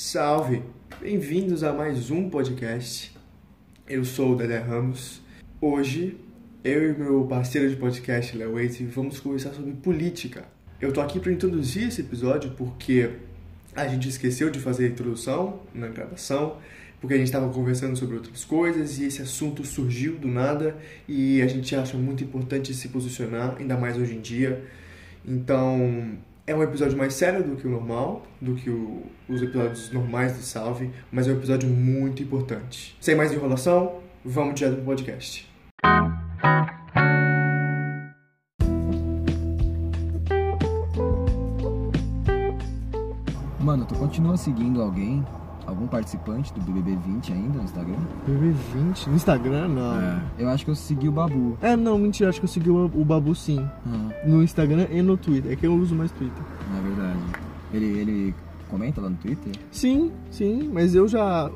Salve! Bem-vindos a mais um podcast. Eu sou o Dedé Ramos. Hoje, eu e meu parceiro de podcast, Léo Waite, vamos conversar sobre política. Eu tô aqui para introduzir esse episódio porque a gente esqueceu de fazer a introdução na gravação, porque a gente estava conversando sobre outras coisas e esse assunto surgiu do nada e a gente acha muito importante se posicionar, ainda mais hoje em dia. Então, é um episódio mais sério do que o normal, do que o, os episódios normais do Salve, mas é um episódio muito importante. Sem mais enrolação, vamos direto pro podcast. Mano, tu continua seguindo alguém, algum participante do BBB 20 ainda no Instagram? BB20? No Instagram, não. É. Eu acho que eu segui o Babu. É, não, mentira, acho que eu segui o, o Babu sim. Uhum. No Instagram e no Twitter. É que eu uso mais Twitter. É verdade. Ele, ele comenta lá no Twitter? Sim, sim, mas eu já.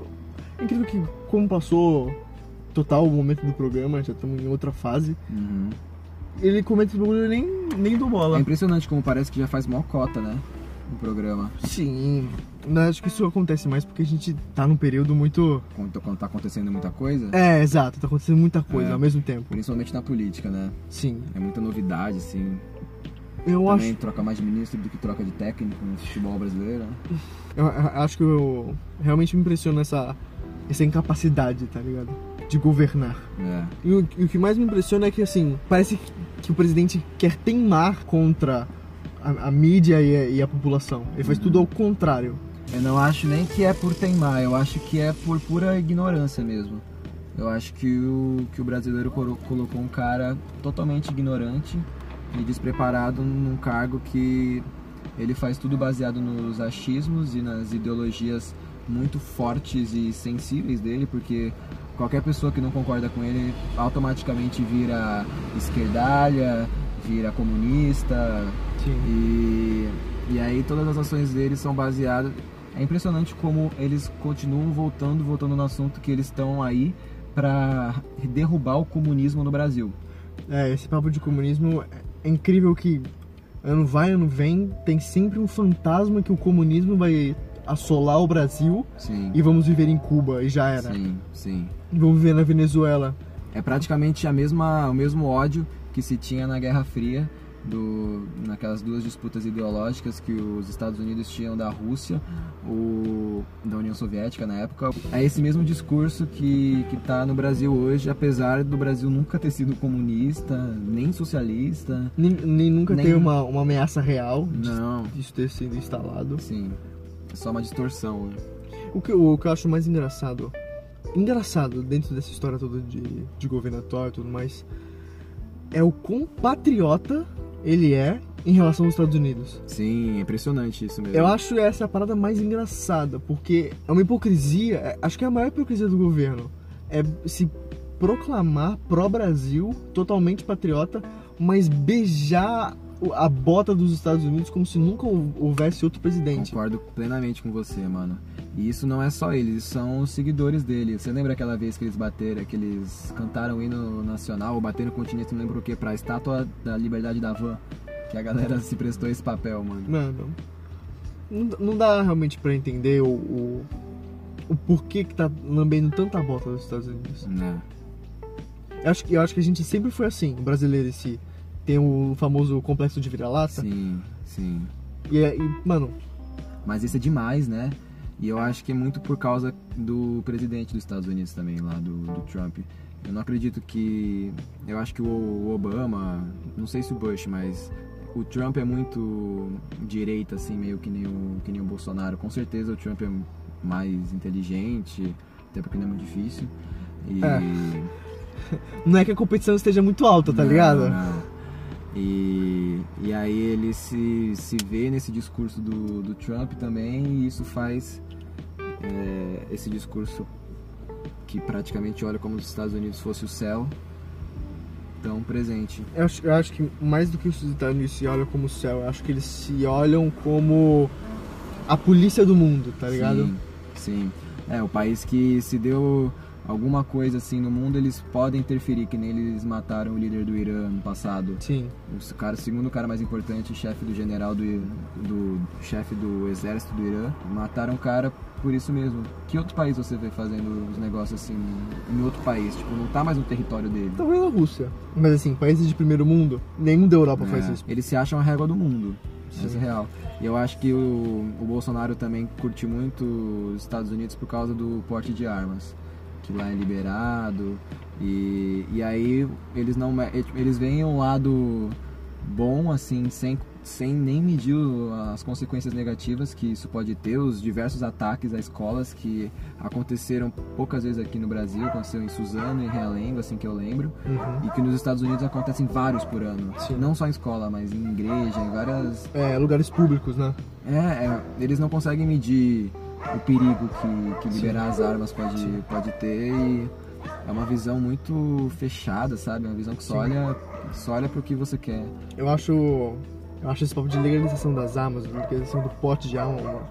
É incrível que, como passou total o momento do programa, já estamos em outra fase. Uhum. Ele comenta esse bagulho e nem, nem do bola. É impressionante como parece que já faz mó cota, né? O programa. Sim. Não, acho que isso acontece mais porque a gente tá num período muito. Quando, quando tá acontecendo muita coisa. É, exato, tá acontecendo muita coisa É. ao mesmo tempo. Principalmente na política, né? Sim. É muita novidade, assim. Eu Também acho. troca mais de ministro do que troca de técnico no futebol brasileiro. né? Eu, eu acho que eu realmente me impressiona essa, essa incapacidade, tá ligado? De governar. É. E o, e o que mais me impressiona é que, assim, parece que o presidente quer teimar contra a, a mídia e a, e a população. Ele faz tudo ao contrário. Eu não acho nem que é por teimar, eu acho que é por pura ignorância mesmo. Eu acho que o, que o brasileiro colo- colocou um cara totalmente ignorante e despreparado num cargo que ele faz tudo baseado nos achismos e nas ideologias muito fortes e sensíveis dele, porque qualquer pessoa que não concorda com ele automaticamente vira esquerdalha, vira comunista, Sim. e, e aí todas as ações deles são baseadas. É impressionante como eles continuam voltando, voltando no assunto que eles estão aí para derrubar o comunismo no Brasil. É, esse papo de comunismo é incrível que ano vai, ano vem, tem sempre um fantasma que o comunismo vai assolar o Brasil Sim. e vamos viver em Cuba, e já era. Sim, sim. E vamos viver na Venezuela. É praticamente a mesma, o mesmo ódio que se tinha na Guerra Fria, do, naquelas duas disputas ideológicas que os Estados Unidos tinham da Rússia, o, da União Soviética na época. É esse mesmo discurso que está no Brasil hoje, apesar do Brasil nunca ter sido comunista, nem socialista. Nem, nem nunca Nem- tem uma, uma ameaça real de- Não, disso ter sido instalado. sim. É só uma distorção. né? O que, o que eu acho mais engraçado, engraçado dentro dessa história toda de, de governatório e tudo mais, é o quão patriota ele é em relação aos Estados Unidos. Sim, é impressionante isso mesmo. Eu acho essa a parada mais engraçada, porque é uma hipocrisia, é- acho que é a maior hipocrisia do governo. É se proclamar pró-Brasil, totalmente patriota, mas beijar a bota dos Estados Unidos como se nunca hou- houvesse outro presidente. Concordo plenamente com você, mano. E isso não é só eles, são os seguidores dele. Você lembra aquela vez que eles bateram, que eles cantaram o hino nacional, ou bateram continente, não lembro o que, pra estátua da liberdade da van? Que a galera se prestou esse papel, mano. Mano, não, não dá realmente pra entender o, o, o porquê que tá lambendo tanta bota dos Estados Unidos. Né? Eu acho, que- eu acho que a gente sempre foi assim, o brasileiro em si. Tem o famoso complexo de vira-lata. Sim, sim. E, é- e, mano, Mas isso é demais, né? E eu acho que é muito por causa do presidente dos Estados Unidos também, lá do, do Trump. Eu não acredito que. Eu acho que o Obama, não sei se o Bush, mas o Trump é muito direita, assim, meio que nem o, que nem o Bolsonaro. Com certeza o Trump é mais inteligente, até porque não é muito difícil. E... É. não é que a competição esteja muito alta, tá Não, ligado? não. E, e aí ele se, se vê nesse discurso do, do Trump também e isso faz é, esse discurso que praticamente olha como se os Estados Unidos fosse o céu tão presente. Eu acho, eu acho que mais do que os Estados Unidos se olham como o céu, eu acho que eles se olham como a polícia do mundo, tá ligado? Sim, sim. É, o país que se deu alguma coisa assim no mundo, eles podem interferir, que nem eles mataram o líder do Irã no passado. Sim. O cara, segundo cara mais importante, chefe do general do, do chefe do exército do Irã, mataram o cara por isso mesmo. Que outro país você vê fazendo os negócios assim em outro país? Tipo, não tá mais no território dele. Talvez na Rússia. Mas assim, países de primeiro mundo, nenhum da Europa faz É, isso. Eles se acham a régua do mundo. Sim. Essa é real. E eu acho que o, o Bolsonaro também curte muito os Estados Unidos por causa do porte de armas. Que lá é liberado. E, e aí eles não eles veem um lado bom, assim, sem, sem nem medir as consequências negativas que isso pode ter, os diversos ataques a escolas que aconteceram poucas vezes aqui no Brasil, aconteceu em Suzano e Realengo, assim que eu lembro, Uhum. e que nos Estados Unidos acontecem vários por ano. Sim. Não só em escola, mas em igreja, em várias. É, lugares públicos, né? É, é, eles não conseguem medir o perigo que, que liberar as armas pode, pode ter e é uma visão muito fechada, sabe? Uma visão que só Sim. olha, só olha pro que você quer. Eu acho. Eu acho esse papo de legalização das armas, legalização do pote de arma,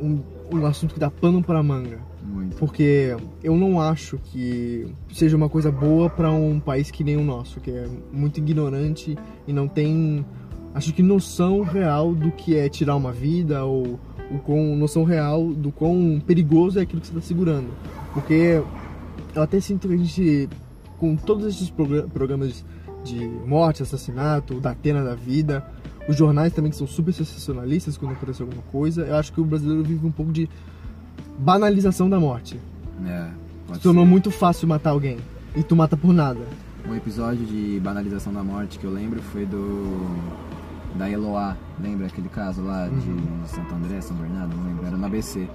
um, um assunto que dá pano pra manga. Muito. Porque eu não acho que seja uma coisa boa pra um país que nem o nosso, que é muito ignorante e não tem, acho que noção real do que é tirar uma vida ou o quão, noção real do quão perigoso é aquilo que você está segurando. Porque eu até sinto que a gente, com todos esses progra- programas de morte, assassinato, da Atena da vida, os jornais também que são super sensacionalistas quando acontece alguma coisa, eu acho que o brasileiro vive um pouco de banalização da morte. É, Se tornou ser. muito fácil matar alguém. E tu mata por nada. Um episódio de banalização da morte que eu lembro foi do. Da Eloá, lembra aquele caso lá de Santo André, São Bernardo, não lembro, era no ABC.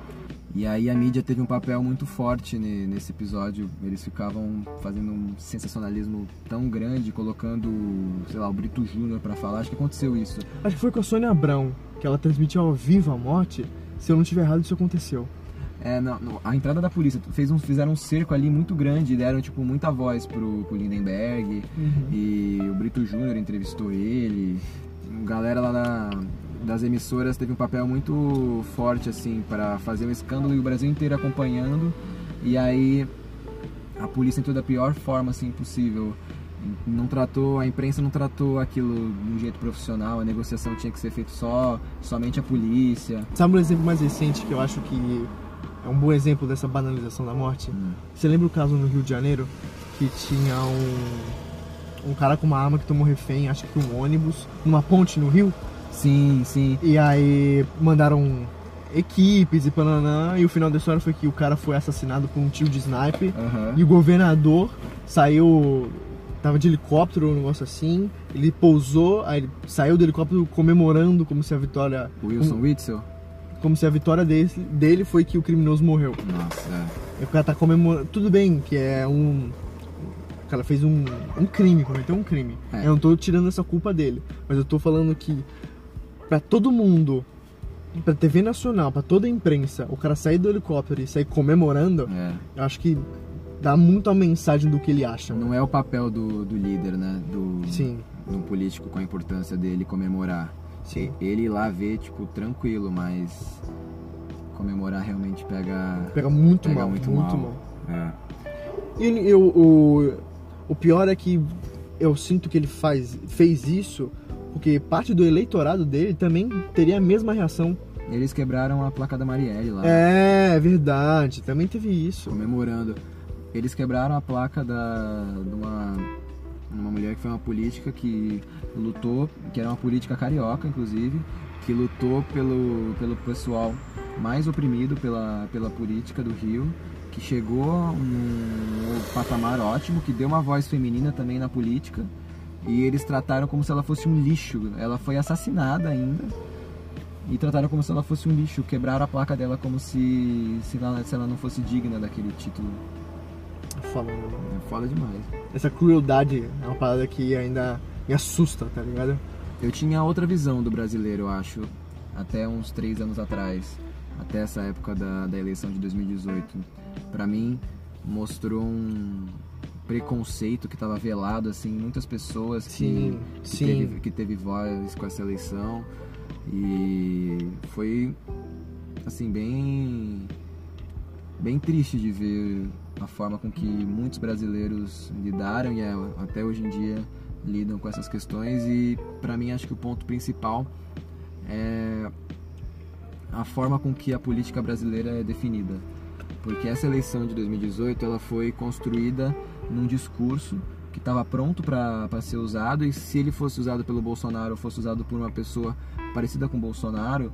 E aí a mídia teve um papel muito forte ne- nesse episódio. Eles ficavam fazendo um sensacionalismo tão grande, colocando, sei lá, o Brito Júnior pra falar. Acho que aconteceu isso. Acho que foi com a Sônia Abrão, que ela transmitiu ao vivo a morte. Se eu não estiver errado, isso aconteceu. É, não, no- a entrada da polícia fez um, fizeram um cerco ali muito grande, deram tipo muita voz pro, pro Lindenberg e o Brito Júnior entrevistou ele. Galera lá da- das emissoras teve um papel muito forte assim para fazer um escândalo e o Brasil inteiro acompanhando. E aí a polícia entrou da pior forma assim possível. Não tratou, a imprensa não tratou aquilo de um jeito profissional, a negociação tinha que ser feita só somente a polícia. Sabe um exemplo mais recente que eu acho que é um bom exemplo dessa banalização da morte? Hum. Você lembra o caso no Rio de Janeiro? Que tinha um, um cara com uma arma que tomou refém, acho que um ônibus, numa ponte no Rio. Sim, sim. E aí mandaram equipes e pananã. E o final da história foi que o cara foi assassinado por um tiro de sniper. Aham. E o governador saiu. Tava de helicóptero, um negócio assim. Ele pousou, aí ele saiu do helicóptero comemorando como se a vitória. Wilson Witzel? Como se a vitória dele, dele foi que o criminoso morreu. Nossa, é. E o cara tá comemorando. Tudo bem que é um. O cara fez um, um crime, cometeu um crime. É. Eu não tô tirando essa culpa dele. Mas eu tô falando que pra todo mundo, pra TV Nacional, pra toda a imprensa, o cara sair do helicóptero e sair comemorando, é. eu acho que dá muito a mensagem do que ele acha. Não é o papel do, do líder, né? Do, Sim. do político com a importância dele comemorar. Sim. Ele ir lá ver, tipo, tranquilo, mas comemorar realmente pega. Pega muito Pega mal, muito muito, mal. mal. É. E eu, o, o pior é que eu sinto que ele faz, fez isso porque parte do eleitorado dele também teria a mesma reação. Eles quebraram a placa da Marielle lá. É, verdade, também teve isso. comemorando. Eles quebraram a placa da, de uma, uma mulher que foi uma política que lutou, que era uma política carioca, inclusive, que lutou pelo, pelo pessoal mais oprimido pela, pela política do Rio, que chegou num patamar ótimo, que deu uma voz feminina também na política, e eles trataram como se ela fosse um lixo. Ela foi assassinada ainda. E trataram como se ela fosse um lixo, quebraram a placa dela como se, se, ela, se ela não fosse digna daquele título. Falando. É foda demais. Essa crueldade é uma parada que ainda me assusta, tá ligado? Eu tinha outra visão do brasileiro, eu acho, até uns três anos atrás, até essa época da, da eleição de 2018. Pra mim, mostrou um preconceito que estava velado, assim, em muitas pessoas que, Sim, que, sim. Teve, que teve voz com essa eleição. E foi, assim, bem bem triste de ver a forma com que muitos brasileiros lidaram e é, até hoje em dia lidam com essas questões e para mim acho que o ponto principal é a forma com que a política brasileira é definida. Porque essa eleição de 2018 ela foi construída num discurso que estava pronto para ser usado e se ele fosse usado pelo Bolsonaro ou fosse usado por uma pessoa parecida com o Bolsonaro,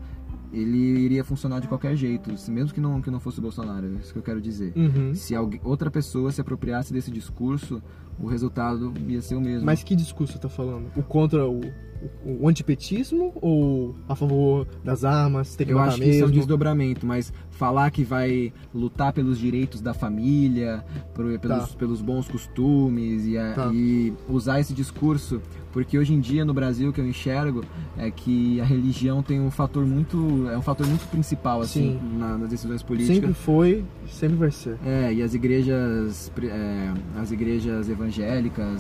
ele iria funcionar de qualquer jeito, mesmo que não, que não fosse o Bolsonaro, é isso que eu quero dizer. Uhum. Se alguém, outra pessoa se apropriasse desse discurso, o resultado ia ser o mesmo. Mas que discurso você tá falando? O contra o, o, o antipetismo ou a favor das armas? Tem que eu acho que mesmo? isso é um desdobramento, mas falar que vai lutar pelos direitos da família, por- pelos, Tá. pelos bons costumes e, a- Tá. e usar esse discurso, porque hoje em dia no Brasil que eu enxergo é que a religião tem um fator muito, é um fator muito principal assim Sim. na- nas decisões políticas. Sempre foi, sempre vai ser. É, e as igrejas, é, as igrejas evangélicas,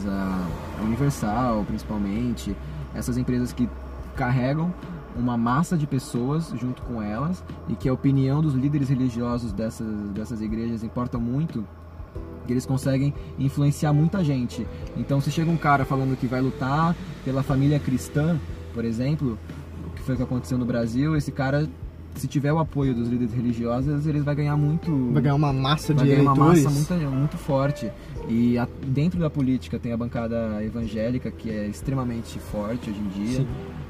a, a Universal principalmente, essas empresas que carregam uma massa de pessoas junto com elas e que a opinião dos líderes religiosos dessas, dessas igrejas importa muito, que eles conseguem influenciar muita gente. Então, se chega um cara falando que vai lutar pela família cristã, por exemplo, o que foi que aconteceu no Brasil, esse cara, se tiver o apoio dos líderes religiosos, ele vai ganhar muito Vai ganhar uma massa vai de ganhar uma eleitores. massa muito, muito forte. E a- dentro da política tem a bancada evangélica, que é extremamente forte hoje em dia. Sim.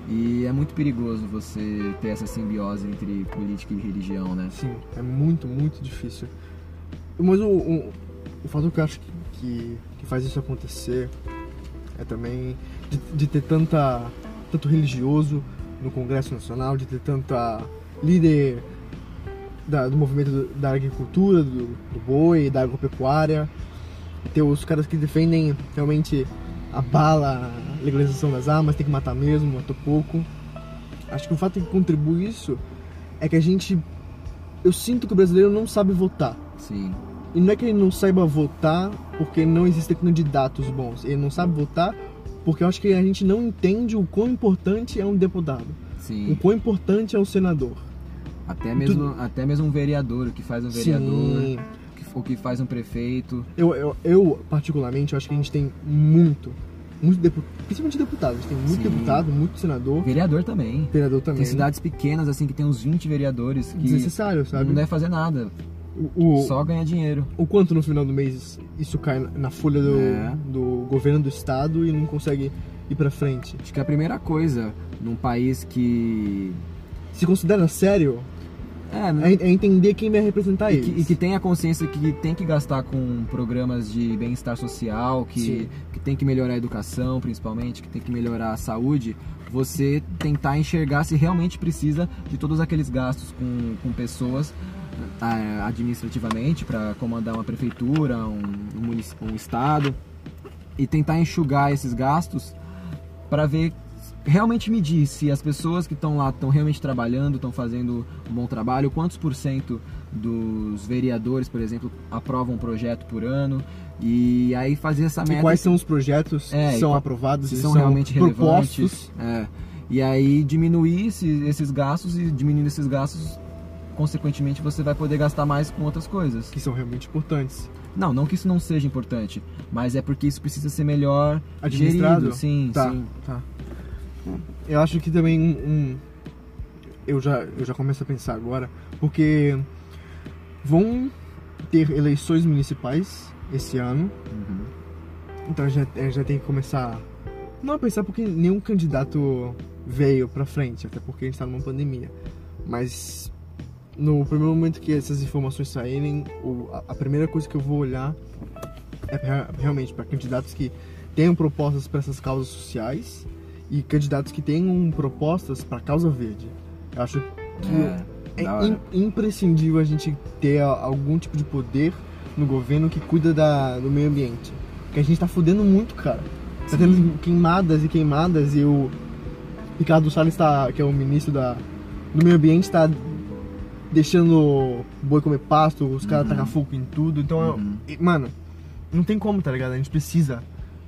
E é muito perigoso você ter essa simbiose entre política e religião, né? Sim, é muito, muito difícil. Mas o, o, o fator que eu acho que, que, que faz isso acontecer é também de, de ter tanta, tanto religioso no Congresso Nacional, de ter tanta líder da- do movimento do- da agricultura, do, do boi, da agropecuária, ter os caras que defendem realmente a bala, a legalização das armas, tem que matar mesmo, matou pouco. Acho que o fato que contribui isso é que a gente. Eu sinto que o brasileiro não sabe votar. Sim. E não é que ele não saiba votar porque não existem candidatos bons. Ele não sabe votar porque eu acho que a gente não entende o quão importante é um deputado. O Sim. quão importante é um senador. Até mesmo, até mesmo um vereador, o que faz um vereador, Sim. o que- faz um prefeito. Eu, eu, eu, particularmente, eu acho que a gente tem muito, muito deputado, principalmente deputado. A gente tem muito Sim. deputado, muito senador, Vereador também. vereador também. Tem cidades pequenas, assim, que tem uns 20 vereadores que Desnecessário, sabe? não deve fazer nada, O, o, só ganhar dinheiro. o quanto no final do mês isso cai na- na folha do, É. do governo do estado e não consegue ir pra frente. Acho que a primeira coisa num país que. Se considera sério, É, é, é entender quem vai representar E eles. que, e que tem a consciência que tem que gastar com programas de bem-estar social, que, Sim. que tem que melhorar a educação, principalmente, que tem que melhorar a saúde, você tentar enxergar se realmente precisa de todos aqueles gastos com, com pessoas ah, administrativamente para comandar uma prefeitura, um, um, um estado, e tentar enxugar esses gastos para ver realmente medir se as pessoas que estão lá estão realmente trabalhando, estão fazendo um bom trabalho, quantos por cento dos vereadores, por exemplo, aprovam um projeto por ano e aí fazer essa E meta quais são os projetos É, que e são qual- aprovados, e são realmente propostos. relevantes. É. E aí diminuir esse- esses gastos e diminuindo esses gastos, consequentemente você vai poder gastar mais com outras coisas. que são realmente importantes. Não, não que isso não seja importante, mas é porque isso precisa ser melhor Administrado? gerido. Sim, Tá, sim. tá. Eu acho que também um, um- eu já eu já começo a pensar agora, porque vão ter eleições municipais esse ano, Uhum. então já eh, já tem que começar não a pensar porque nenhum candidato veio pra frente, até porque a gente tá numa pandemia. Mas no primeiro momento que essas informações saírem, o- a, primeira coisa que eu vou olhar é realmente para candidatos que tenham propostas para essas causas sociais e candidatos que tenham propostas para causa verde. Eu acho que É, é im- imprescindível a gente ter algum tipo de poder no governo que cuida da, do meio ambiente. Porque a gente tá fudendo muito, cara. Tá tendo queimadas e queimadas e o Ricardo Salles, tá, que é o ministro da, do meio ambiente, tá deixando boi comer pasto, os caras Uhum. tacam fogo em tudo. Então, eu- Uhum. e, mano, não tem como, tá ligado? A gente precisa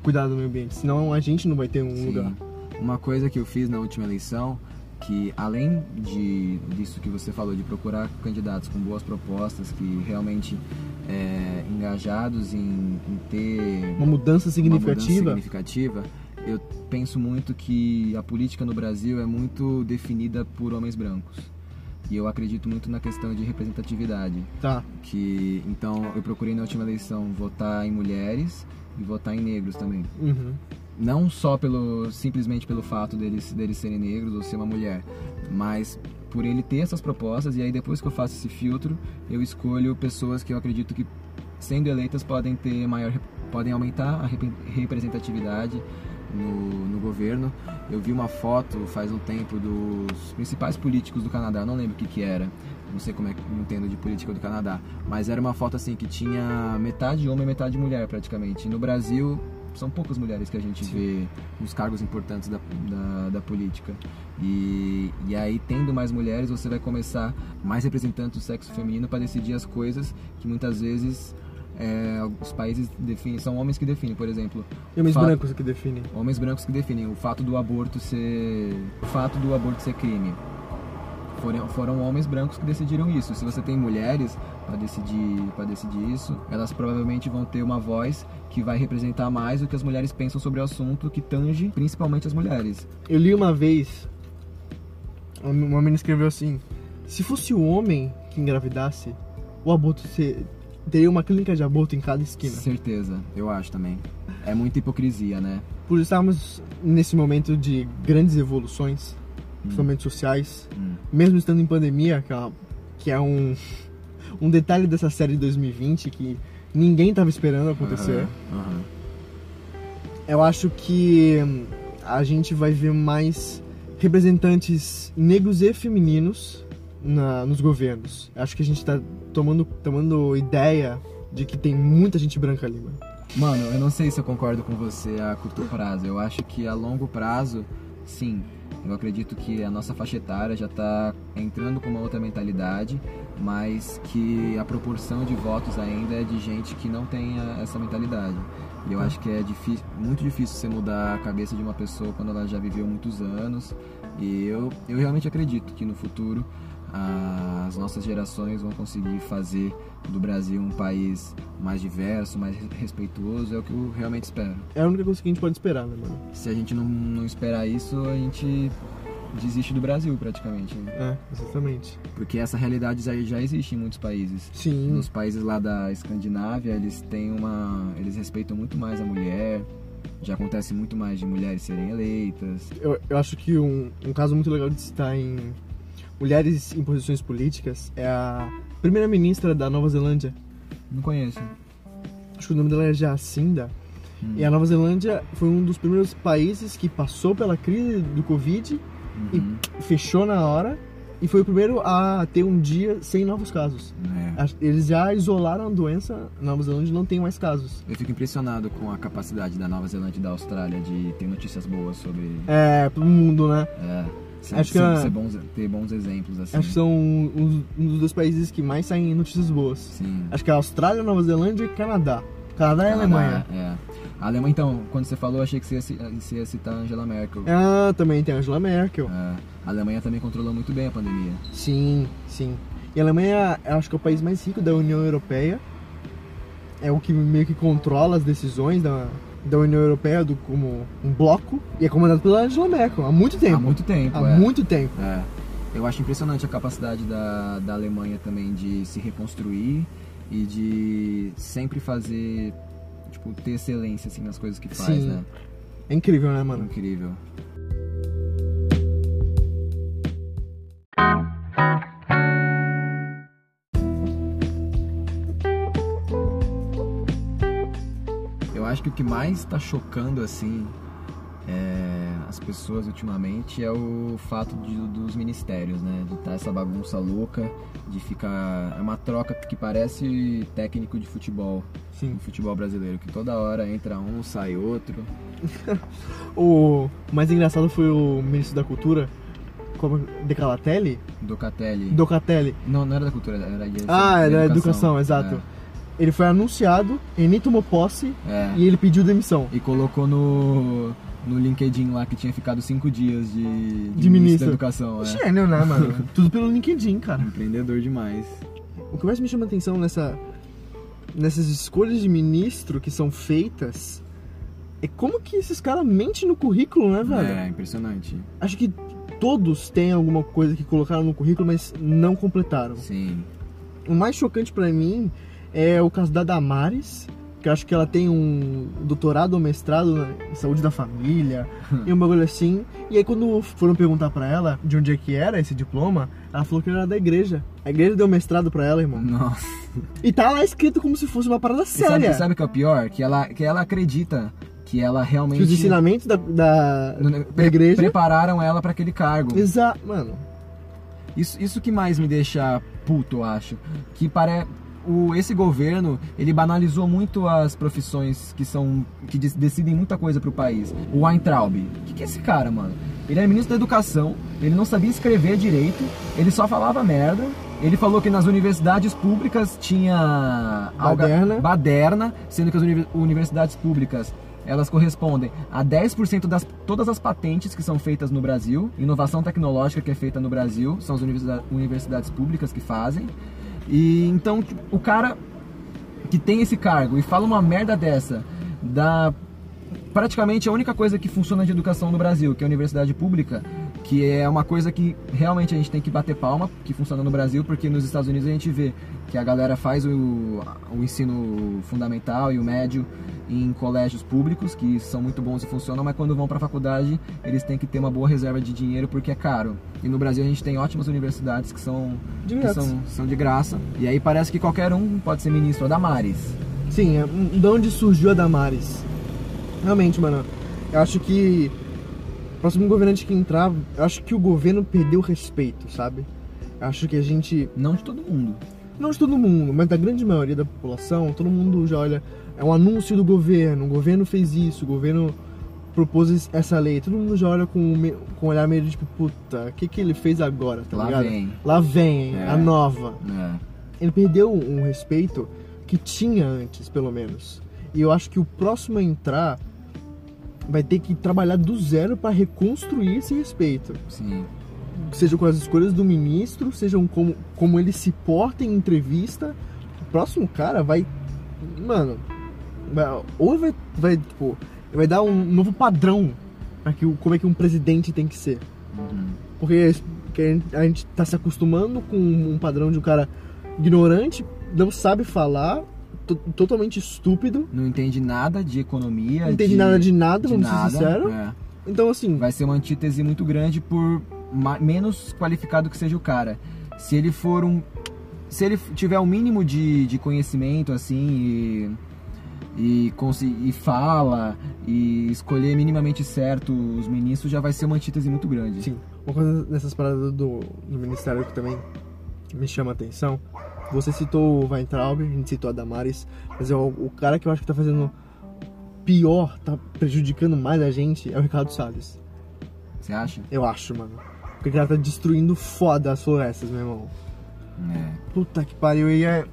cuidar do meio ambiente, senão a gente não vai ter um Sim. lugar. Uma coisa que eu fiz na última eleição, que além de disso que você falou de procurar candidatos com boas propostas que realmente é, engajados em, em ter Uma mudança significativa. uma mudança significativa, eu penso muito que a política no Brasil é muito definida por homens brancos. E eu acredito muito na questão de representatividade. Tá. Que então eu procurei na última eleição votar em mulheres e votar em negros também. Uhum. Não só pelo simplesmente pelo fato deles deles serem negros ou ser uma mulher, mas por ele ter essas propostas e aí depois que eu faço esse filtro, eu escolho pessoas que eu acredito que sendo eleitas podem ter maior podem aumentar a rep- representatividade no, no governo. Eu vi uma foto faz um tempo dos principais políticos do Canadá, não lembro o que que era. Não sei como é que entendo de política do Canadá, mas era uma foto assim que tinha metade homem e metade mulher praticamente. No Brasil são poucas mulheres que a gente vê nos cargos importantes da, da, da política. E, e aí, tendo mais mulheres, você vai começar mais representantes do sexo feminino para decidir as coisas que muitas vezes é, os países definem, são homens que definem, por exemplo. E homens Fato- brancos que definem. Homens brancos que definem o fato do aborto ser o fato do aborto ser crime. Foram, foram homens brancos que decidiram isso. Se você tem mulheres para decidir para decidir isso, elas provavelmente vão ter uma voz que vai representar mais o que as mulheres pensam sobre o assunto que tange principalmente as mulheres. Eu li uma vez, uma menina escreveu assim: se fosse o homem que engravidasse, o aborto teria uma clínica de aborto em cada esquina. Certeza, eu acho também. É muita hipocrisia, né? Por estarmos nesse momento de grandes evoluções, principalmente sociais, Hum. mesmo estando em pandemia, que é um, um detalhe dessa série de 2020 que ninguém estava esperando acontecer. Aham, aham. Eu acho que hum, a gente vai ver mais representantes negros e femininos na- nos governos. Acho que a gente está tomando, tomando ideia de que tem muita gente branca ali, mano. Mano, eu não sei se eu concordo com você a curto prazo. Eu acho que a longo prazo, sim. Eu acredito que a nossa faixa etária já está entrando com uma outra mentalidade, mas que a proporção de votos ainda é de gente que não tem essa mentalidade. E eu acho que é difí- muito difícil você mudar a cabeça de uma pessoa quando ela já viveu muitos anos. E eu, eu realmente acredito que no futuro as nossas gerações vão conseguir fazer do Brasil um país mais diverso, mais respeituoso, é o que eu realmente espero. É a única coisa que a gente pode esperar, né, mano? Se a gente não, não esperar isso, a gente desiste do Brasil praticamente. né? É, exatamente. Porque essa realidade já, já existe em muitos países. Sim. Nos países lá da Escandinávia, eles têm uma. eles respeitam muito mais a mulher. Já acontece muito mais de mulheres serem eleitas. Eu, eu acho que um, um caso muito legal de citar em mulheres em posições políticas é a primeira-ministra da Nova Zelândia. Não conheço. Acho que o nome dela é Jacinda. Hum. E a Nova Zelândia foi um dos primeiros países que passou pela crise do Covid, Uhum. fechou na hora e foi o primeiro a ter um dia sem novos casos. É. Eles já isolaram a doença, na Nova Zelândia não tem mais casos. Eu fico impressionado com a capacidade da Nova Zelândia e da Austrália de ter notícias boas sobre. É, todo mundo, né? É, ser, Acho que ser- a- ser bons, ter bons exemplos, assim. Acho que são um, um dos dois países que mais saem notícias boas. Sim. Acho que é a Austrália, Nova Zelândia e Canadá. Canadá e Alemanha. É. A Alemanha, então, quando você falou, achei que você ia, ci- você ia citar a Angela Merkel. Ah, também tem a Angela Merkel. É, a Alemanha também controlou muito bem a pandemia. Sim, sim. E a Alemanha, acho que é o país mais rico da União Europeia. É o que meio que controla as decisões da, da União Europeia do, como um bloco. E é comandado pela Angela Merkel há muito tempo. Há muito tempo, Há é. muito tempo. É. Eu acho impressionante a capacidade da, da Alemanha também de se reconstruir e de sempre fazer, tipo, ter excelência, assim, nas coisas que faz, Sim. né? É incrível, né, mano? Incrível. Que o que mais está chocando assim é, as pessoas ultimamente é o fato de- dos ministérios, né? De estar essa bagunça louca, de ficar. É uma troca que parece técnico de futebol, Sim. no futebol brasileiro, que toda hora entra um, sai outro. O mais engraçado foi o ministro da Cultura, como Decalatelli? Docatelli. Docatelli. Não, não era da cultura, era de Ah, era da educação, exato. Ele foi anunciado, ele nem tomou posse É. e ele pediu demissão. E colocou no, no LinkedIn lá que tinha ficado cinco dias de, De ministro ministro. da educação. É. Gênio, né, mano? Tudo pelo LinkedIn, cara. Empreendedor demais. O que mais me chama atenção nessa, nessas escolhas de ministro que são feitas é como que esses caras mentem no currículo, né, velho? É, impressionante. Acho que todos têm alguma coisa que colocaram no currículo, mas não completaram. Sim. O mais chocante pra mim é o caso da Damares, que eu acho que ela tem um doutorado ou mestrado em saúde da família e um bagulho assim. E aí quando foram perguntar pra ela de onde é que era esse diploma, ela falou que era da igreja. A igreja deu mestrado pra ela, irmão. Nossa. E tá lá escrito como se fosse uma parada E sabe, séria. sabe o que é o pior? Que ela, que ela acredita que ela realmente. Que os ensinamentos da, da, da igreja. prepararam ela pra aquele cargo. Exato, mano. Isso, isso que mais me deixa puto, eu acho. Que pare... o, esse governo, ele banalizou muito as profissões que são que de- decidem muita coisa pro país. O Weintraub. O que, que é esse cara, mano? Ele é ministro da educação, ele não sabia escrever direito, ele só falava merda. Ele falou que nas universidades públicas tinha alga- Baderna. baderna, sendo que as uni- universidades públicas elas correspondem a 10% das todas as patentes que são feitas no Brasil, inovação tecnológica que é feita no Brasil, são as universidade- universidades públicas que fazem. E então o cara que tem esse cargo e fala uma merda dessa da praticamente a única coisa que funciona de educação no Brasil, que é a universidade pública, que é uma coisa que realmente a gente tem que bater palma, que funciona no Brasil, porque nos Estados Unidos a gente vê que a galera faz o, o ensino fundamental e o médio em colégios públicos, que são muito bons e funcionam, mas quando vão para a faculdade, eles têm que ter uma boa reserva de dinheiro porque é caro. E no Brasil a gente tem ótimas universidades que são De que são, são de graça. E aí parece que qualquer um pode ser ministro. A Damares. Sim, é, de onde surgiu a Damares? Realmente, mano, eu acho que o próximo governante que entrar, eu acho que o governo perdeu o respeito, sabe? Eu acho que a gente, Não de todo mundo. Não de todo mundo, mas da grande maioria da população, todo mundo já olha, é um anúncio do governo, o governo fez isso, o governo propôs es- essa lei, todo mundo já olha com, com um olhar meio tipo, puta, o que que ele fez agora, tá Lá ligado? vem. Lá vem, É. a nova. É. ele perdeu um respeito que tinha antes, pelo menos. E eu acho que o próximo a entrar vai ter que trabalhar do zero para reconstruir esse respeito. Sim. Seja com as escolhas do ministro, sejam como, como ele se porta em entrevista. O próximo cara vai. Mano. vai- ou vai, vai, tipo, vai dar um novo padrão para que como é que um presidente tem que ser. Porque que a gente- tá se acostumando com um padrão de um cara ignorante, não sabe falar, to- totalmente estúpido, Não entende nada de economia. não entende nada de nada, de vamos nada, ser sinceros. é. Então, assim, Vai ser uma antítese muito grande por menos qualificado que seja o cara. Se ele for um. Se ele tiver o mínimo de, de conhecimento, assim, e, e, e fala, e escolher minimamente certo os ministros, já vai ser uma antítese muito grande. sim, uma coisa nessas paradas do, do ministério que também me chama a atenção. Você citou o Weintraub, a gente citou a Damares, mas é o, o cara que eu acho que tá fazendo pior, tá prejudicando mais a gente, é o Ricardo Salles. Você acha? Eu acho, mano. Porque cara tá destruindo foda as florestas, meu irmão. É. Puta que pariu. E é.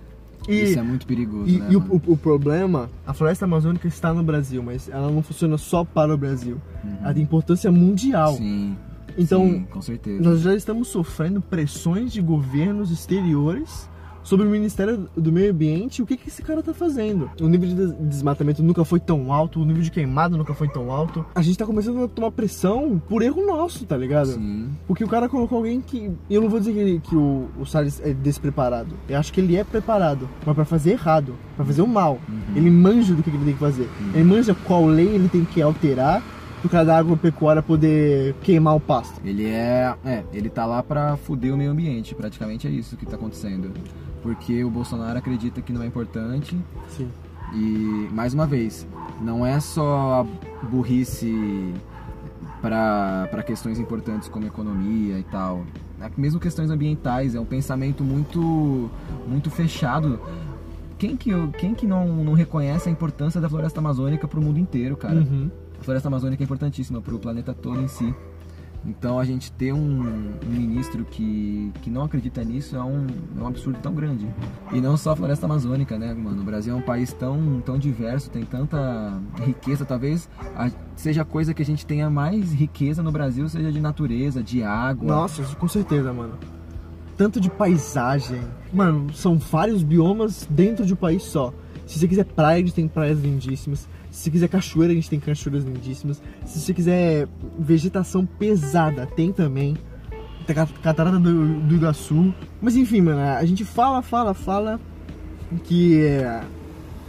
E, Isso é muito perigoso, e, né? e o, o- o problema, a floresta amazônica está no Brasil, mas ela não funciona só para o Brasil. Ela tem importância mundial. Uhum. Sim. Então, sim, com certeza. nós já estamos sofrendo pressões de governos exteriores sobre o Ministério do Meio Ambiente o que, que esse cara tá fazendo. O nível de des- desmatamento nunca foi tão alto, o nível de queimado nunca foi tão alto. A gente tá começando a tomar pressão por erro nosso, tá ligado? Sim. Porque o cara colocou alguém que. Eu não vou dizer que, ele- que o, o Salles é despreparado. Eu acho que ele é preparado, mas pra fazer errado, pra fazer o mal. Ele manja do que ele tem que fazer. Ele manja qual lei ele tem que alterar pro cara da agropecuária poder queimar o pasto. Ele é. É, ele tá lá pra fuder o meio ambiente, praticamente é isso que tá acontecendo. Porque o Bolsonaro acredita que não é importante Sim. e, mais uma vez, não é só burrice para para questões importantes como economia e tal. É Mesmo questões ambientais, é um pensamento muito muito fechado. Quem que, quem que não, não reconhece a importância da floresta amazônica pro mundo inteiro, cara? Uhum. A floresta amazônica é importantíssima para o planeta todo em si. Então a gente ter um, ministro que, que não acredita nisso é um, é um absurdo tão grande. E não só a floresta amazônica, né, mano? O Brasil é um país tão, tão diverso, tem tanta riqueza. Talvez a, seja a coisa que a gente tenha mais riqueza no Brasil, seja de natureza, de água. Nossa, com certeza, mano. Tanto de paisagem. Mano, são vários biomas dentro de um país só. Se você quiser praia, tem praias lindíssimas. Se você quiser cachoeira, a gente tem cachoeiras lindíssimas. Se você quiser vegetação pesada, tem também. Tem a Catarata do, do Iguaçu. Mas enfim, mano, a gente fala, fala, fala que é,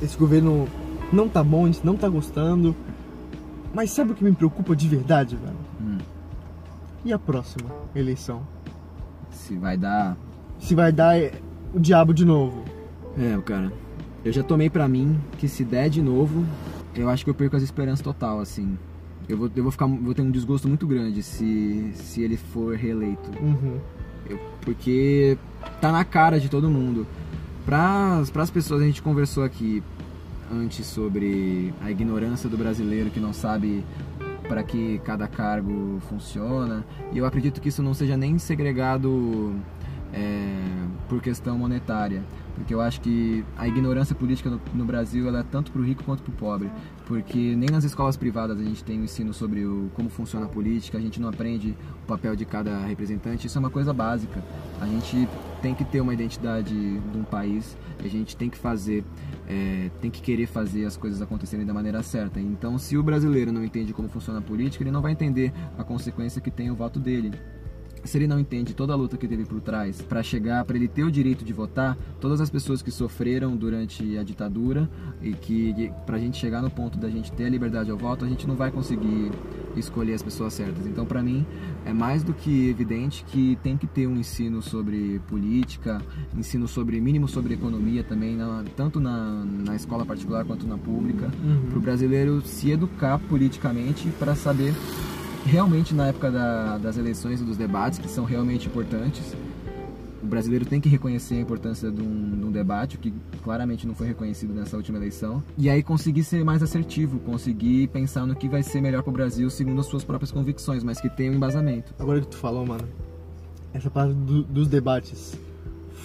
esse governo não tá bom, a gente não tá gostando. Mas sabe o que me preocupa de verdade, velho? Hum, E a próxima eleição? se vai dar. Se vai dar é, o diabo de novo. É, cara. Eu já tomei pra mim que se der de novo, eu acho que eu perco as esperanças total, assim. Eu vou, eu vou ficar. Vou ter um desgosto muito grande se, se ele for reeleito. Uhum. Eu- porque tá na cara de todo mundo. Para as pessoas, a gente conversou aqui antes sobre a ignorância do brasileiro que não sabe para que cada cargo funciona. E eu acredito que isso não seja nem segregado é, por questão monetária. Porque eu acho que a ignorância política no, no Brasil ela é tanto para o rico quanto para o pobre. Porque nem nas escolas privadas a gente tem o ensino sobre o, como funciona a política, a gente não aprende o papel de cada representante. Isso é uma coisa básica. A gente tem que ter uma identidade de um país, a gente tem que fazer, é, tem que querer fazer as coisas acontecerem da maneira certa. Então, se o brasileiro não entende como funciona a política, ele não vai entender a consequência que tem o voto dele se ele não entende toda a luta que teve por trás para chegar, para ele ter o direito de votar, todas as pessoas que sofreram durante a ditadura e que para a gente chegar no ponto da gente ter a liberdade ao voto, a gente não vai conseguir escolher as pessoas certas. Então, para mim, é mais do que evidente que tem que ter um ensino sobre política, ensino sobre mínimo sobre economia também, na- tanto na, na escola particular quanto na pública, para o brasileiro se educar politicamente para saber realmente na época da- das eleições e dos debates, que são realmente importantes, o brasileiro tem que reconhecer a importância de um, de um debate, o que claramente não foi reconhecido nessa última eleição, e aí conseguir ser mais assertivo, conseguir pensar no que vai ser melhor para o Brasil segundo as suas próprias convicções, mas que tenha um embasamento. Agora que tu falou, mano, essa parte do- dos debates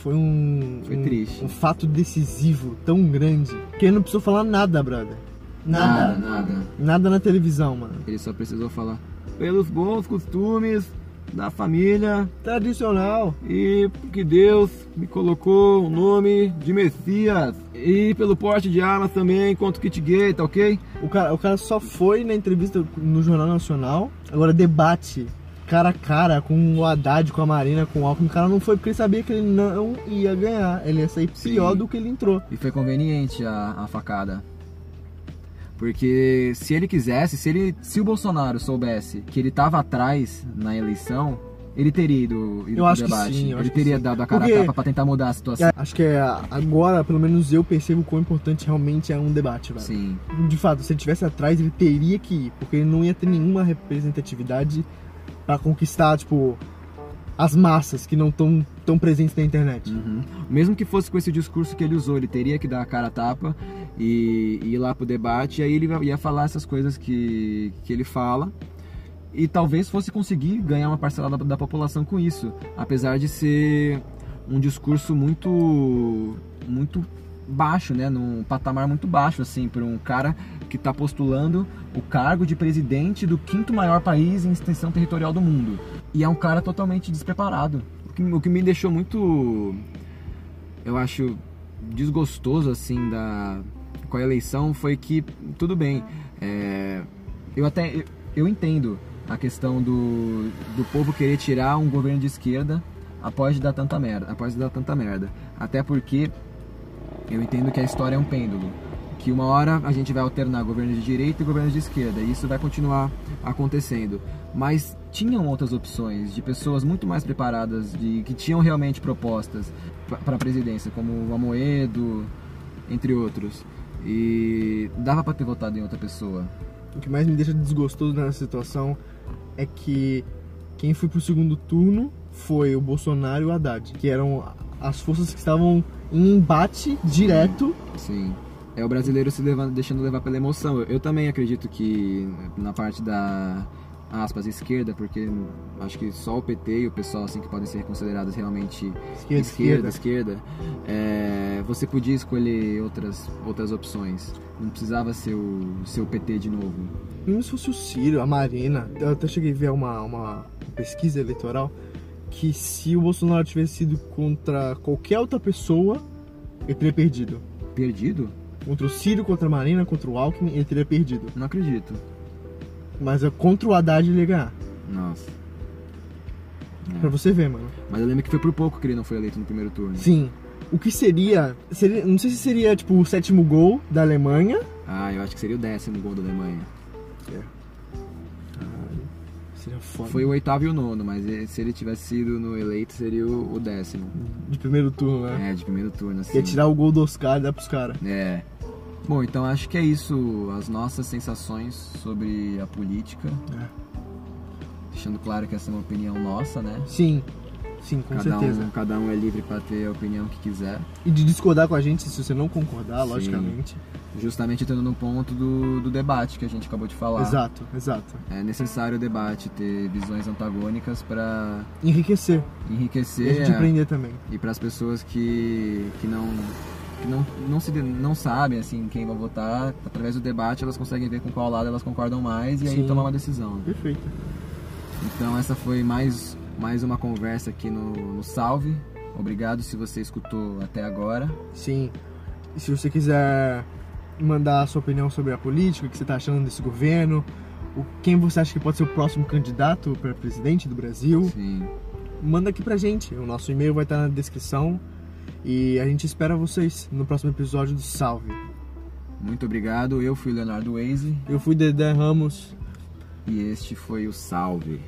foi um, Foi um, triste. um fato decisivo tão grande que ele não precisou falar nada, brother. Nada. nada. Nada na televisão, mano. Ele só precisou falar pelos bons costumes da família Tradicional. e que Deus me colocou o nome de Messias e pelo porte de armas também contra o kit gay, tá ok? O cara, o cara só foi na entrevista no Jornal Nacional. Agora, debate cara a cara com o Haddad, com a Marina, com o Alckmin. O cara não foi porque ele sabia que ele não ia ganhar. Ele ia sair pior Sim. do que ele entrou. E foi conveniente a, a facada. Porque se ele quisesse, se, ele, se o Bolsonaro soubesse que ele tava atrás na eleição, ele teria ido, ido Eu acho que debate. sim, eu ele que teria sim. dado a cara Porque- a tapa pra tentar mudar a situação. Acho que é, agora, pelo menos eu percebo quão importante realmente é um debate, velho. Sim. De fato, se ele tivesse atrás, ele teria que ir, porque ele não ia ter nenhuma representatividade pra conquistar, tipo, as massas que não estão tão presentes na internet. Uhum. Mesmo que fosse com esse discurso que ele usou, ele teria que dar a cara a tapa e, e ir lá pro debate, e aí ele ia falar essas coisas que, que ele fala. E talvez fosse conseguir ganhar uma parcela da, da população com isso, apesar de ser um discurso muito muito baixo, né, num patamar muito baixo assim para um cara que está postulando o cargo de presidente do quinto maior país em extensão territorial do mundo. E é um cara totalmente despreparado. O que, o que me deixou muito eu acho desgostoso assim da com a eleição foi que tudo bem é, eu até eu, eu entendo a questão do, do povo querer tirar um governo de esquerda após dar tanta merda após dar tanta merda até porque eu entendo que a história é um pêndulo que uma hora a gente vai alternar governo de direita e governo de esquerda e isso vai continuar acontecendo. Mas tinham outras opções de pessoas muito mais preparadas de que tinham realmente propostas para a presidência como o Amoedo entre outros. E dava para ter votado em outra pessoa. O que mais me deixa desgostoso nessa situação é que quem foi pro segundo turno foi o Bolsonaro e o Haddad, que eram as forças que estavam em embate direto. Sim. É o brasileiro se levando, deixando levar pela emoção. Eu, eu também acredito que na parte da, aspas, esquerda, porque acho que só o PT e o pessoal assim que podem ser considerados realmente Esquerda, esquerda, esquerda, é, você podia escolher outras, outras opções. Não precisava ser o seu PT de novo. Mesmo se fosse o Ciro, a Marina, eu até cheguei a ver uma, uma pesquisa eleitoral que se o Bolsonaro tivesse sido contra qualquer outra pessoa, ele teria perdido. Perdido? Contra o Ciro, contra a Marina, contra o Alckmin, ele teria perdido. Não acredito. Mas é contra o Haddad ele ia ganhar. Nossa. É. Pra você ver, mano. Mas eu lembro que foi por pouco que ele não foi eleito no primeiro turno. Sim. O que seria, seria. Não sei se seria tipo o sétimo gol da Alemanha. Ah, eu acho que seria o décimo gol da Alemanha. Seria foda. Foi o oitavo e o nono, mas se ele tivesse sido no eleito, seria o, o décimo. De primeiro turno, né? É, de primeiro turno, assim. Ia tirar o gol do Oscar e dar pros caras. É. Bom, então acho que é isso, as nossas sensações sobre a política. É. Deixando claro que essa é uma opinião nossa, né? Sim. Sim, com cada certeza. Um, cada um é livre para ter a opinião que quiser. E de discordar com a gente se você não concordar, Sim. logicamente. Justamente entrando no ponto do, do debate que a gente acabou de falar. Exato, exato. É necessário o debate, ter visões antagônicas para Enriquecer. E a enriquecer gente é, aprender também. e para as pessoas que, que não que não, não, se, não sabem assim quem vai votar, através do debate elas conseguem ver com qual lado elas concordam mais e aí Sim. tomar uma decisão. Perfeito. Então essa foi mais, mais uma conversa aqui no, no Salve. Obrigado se você escutou até agora. Sim. E se você quiser mandar a sua opinião sobre a política, o que você está achando desse governo, o, quem você acha que pode ser o próximo candidato para presidente do Brasil, Sim. manda aqui pra gente. O nosso e-mail vai estar na descrição. E a gente espera vocês no próximo episódio do Salve. Muito obrigado. Eu fui o Leonardo Waze Eu fui Dedé Ramos. e este foi o Salve.